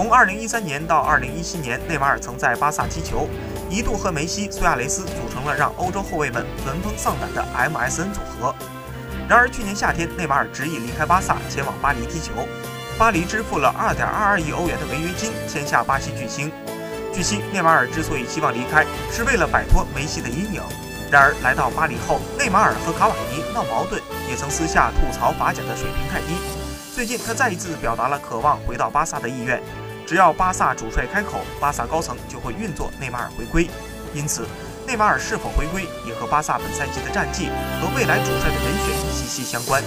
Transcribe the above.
从2013年到2017年，内马尔曾在巴萨踢球，一度和梅西、苏亚雷斯组成了让欧洲后卫们闻风丧胆的 MSN 组合。然而去年夏天，内马尔执意离开巴萨，前往巴黎踢球。巴黎支付了2.22亿欧元的违约金，签下巴西巨星。据悉，内马尔之所以希望离开，是为了摆脱梅西的阴影。然而来到巴黎后，内马尔和卡瓦尼闹矛盾，也曾私下吐槽法甲的水平太低。最近，他再一次表达了渴望回到巴萨的意愿。只要巴萨主帅开口，巴萨高层就会运作内马尔回归。因此，内马尔是否回归，也和巴萨本赛季的战绩和未来主帅的人选息息相关。